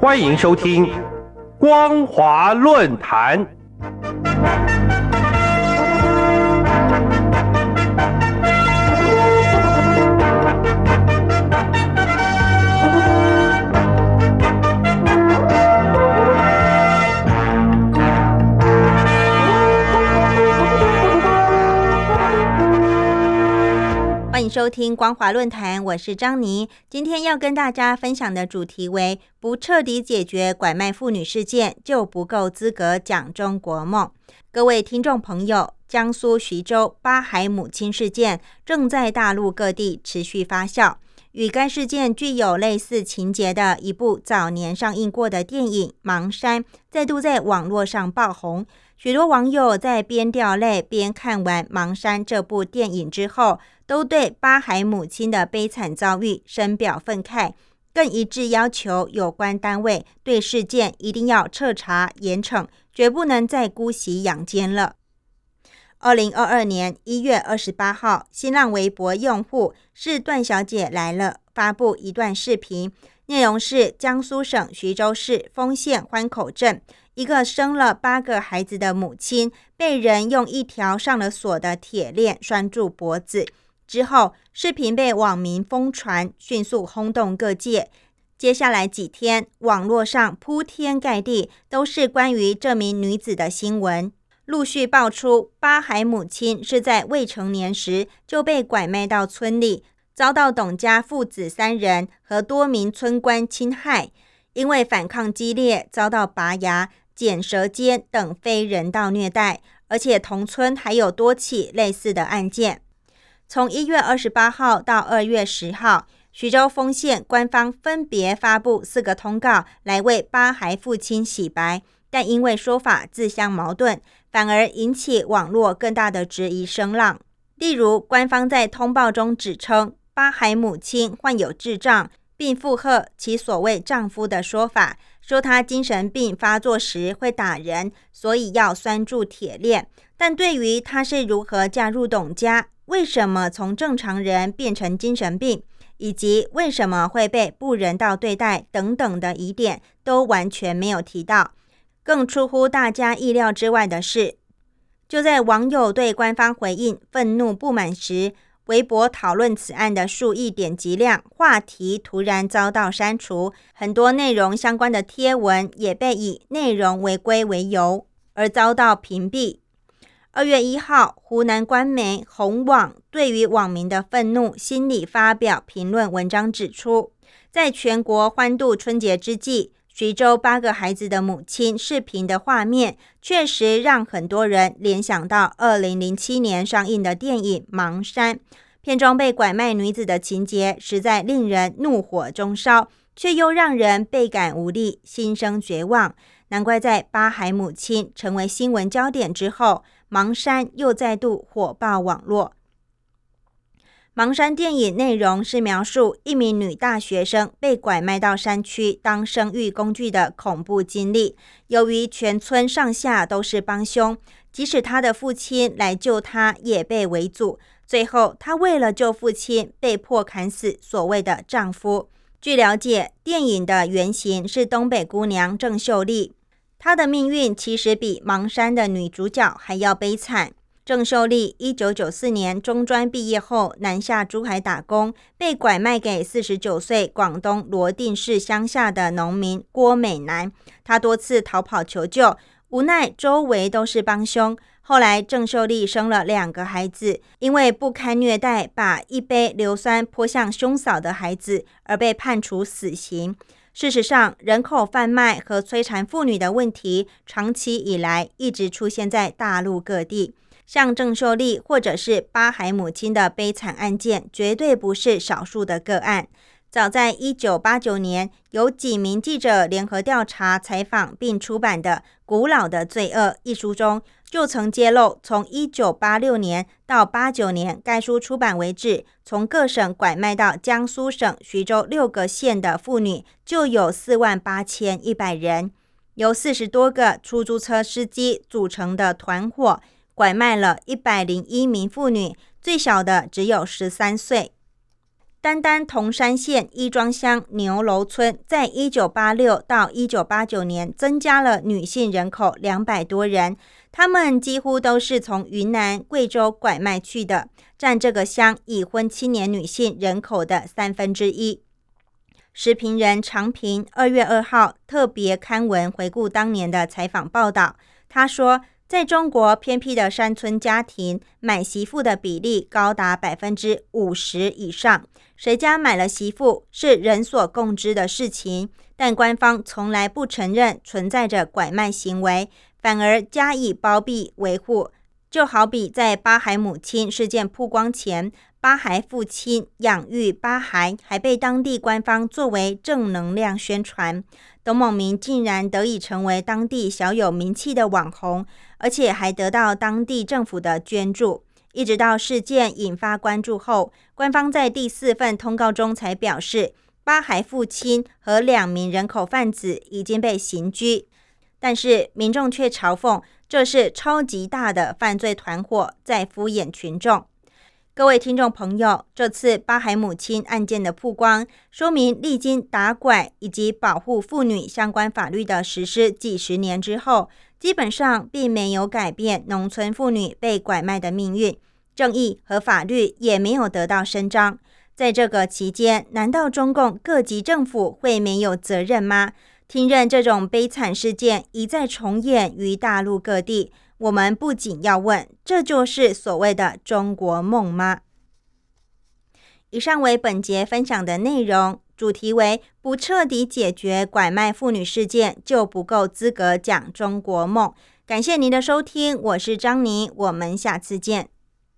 欢迎收听《光华论坛》。收听光华论坛，我是张妮。今天要跟大家分享的主题为：不彻底解决拐卖妇女事件，就不够资格讲中国梦。各位听众朋友，江苏徐州八海母亲事件正在大陆各地持续发酵。与该事件具有类似情节的一部早年上映过的电影《盲山》，再度在网络上爆红。许多网友在边掉泪边看完《盲山》这部电影之后，都对八海母亲的悲惨遭遇深表愤慨，更一致要求有关单位对事件一定要彻查严惩，绝不能再姑息养奸了。二零二二年一月二十八号，新浪微博用户是段小姐来了发布一段视频，内容是江苏省徐州市丰县欢口镇。一个生了八个孩子的母亲被人用一条上了锁的铁链拴住脖子之后，视频被网民疯传，迅速轰动各界。接下来几天，网络上铺天盖地都是关于这名女子的新闻，陆续爆出八海母亲是在未成年时就被拐卖到村里，遭到董家父子三人和多名村官侵害，因为反抗激烈，遭到拔牙。剪舌尖等非人道虐待，而且同村还有多起类似的案件。从一月二十八号到二月十号，徐州丰县官方分别发布四个通告来为八孩父亲洗白，但因为说法自相矛盾，反而引起网络更大的质疑声浪。例如，官方在通报中指称八孩母亲患有智障，并附和其所谓丈夫的说法。说他精神病发作时会打人，所以要拴住铁链。但对于他是如何嫁入董家，为什么从正常人变成精神病，以及为什么会被不人道对待等等的疑点，都完全没有提到。更出乎大家意料之外的是，就在网友对官方回应愤怒不满时。微博讨论此案的数亿点击量，话题突然遭到删除，很多内容相关的贴文也被以内容违规为由而遭到屏蔽。二月一号，湖南官媒红网对于网民的愤怒心理发表评论文章，指出，在全国欢度春节之际。徐州八个孩子的母亲视频的画面，确实让很多人联想到二零零七年上映的电影《盲山》。片中被拐卖女子的情节，实在令人怒火中烧，却又让人倍感无力，心生绝望。难怪在八孩母亲成为新闻焦点之后，《盲山》又再度火爆网络。盲山电影内容是描述一名女大学生被拐卖到山区当生育工具的恐怖经历。由于全村上下都是帮凶，即使她的父亲来救她，也被围阻。最后，她为了救父亲，被迫砍死所谓的丈夫。据了解，电影的原型是东北姑娘郑秀丽，她的命运其实比盲山的女主角还要悲惨。郑秀丽一九九四年中专毕业后南下珠海打工，被拐卖给四十九岁广东罗定市乡下的农民郭美男。她多次逃跑求救，无奈周围都是帮凶。后来郑秀丽生了两个孩子，因为不堪虐待，把一杯硫酸泼向兄嫂的孩子，而被判处死刑。事实上，人口贩卖和摧残妇女的问题，长期以来一直出现在大陆各地。像郑秀丽或者是八海母亲的悲惨案件，绝对不是少数的个案。早在一九八九年，有几名记者联合调查、采访并出版的《古老的罪恶》一书中，就曾揭露，从一九八六年到八九年该书出版为止，从各省拐卖到江苏省徐州六个县的妇女就有四万八千一百人，由四十多个出租车司机组成的团伙。拐卖了一百零一名妇女，最小的只有十三岁。单单铜山县一庄乡牛楼村，在一九八六到一九八九年增加了女性人口两百多人，他们几乎都是从云南、贵州拐卖去的，占这个乡已婚青年女性人口的三分之一。时评人常平二月二号特别刊文回顾当年的采访报道，他说。在中国偏僻的山村家庭，买媳妇的比例高达百分之五十以上。谁家买了媳妇是人所共知的事情，但官方从来不承认存在着拐卖行为，反而加以包庇维护。就好比在巴海母亲事件曝光前，巴孩父亲养育巴孩，还被当地官方作为正能量宣传。董某明竟然得以成为当地小有名气的网红。而且还得到当地政府的捐助，一直到事件引发关注后，官方在第四份通告中才表示，巴孩父亲和两名人口贩子已经被刑拘。但是民众却嘲讽这是超级大的犯罪团伙在敷衍群众。各位听众朋友，这次巴海母亲案件的曝光，说明历经打拐以及保护妇女相关法律的实施几十年之后。基本上并没有改变农村妇女被拐卖的命运，正义和法律也没有得到伸张。在这个期间，难道中共各级政府会没有责任吗？听任这种悲惨事件一再重演于大陆各地，我们不仅要问：这就是所谓的中国梦吗？以上为本节分享的内容。主题为不彻底解决拐卖妇女事件，就不够资格讲中国梦。感谢您的收听，我是张妮，我们下次见。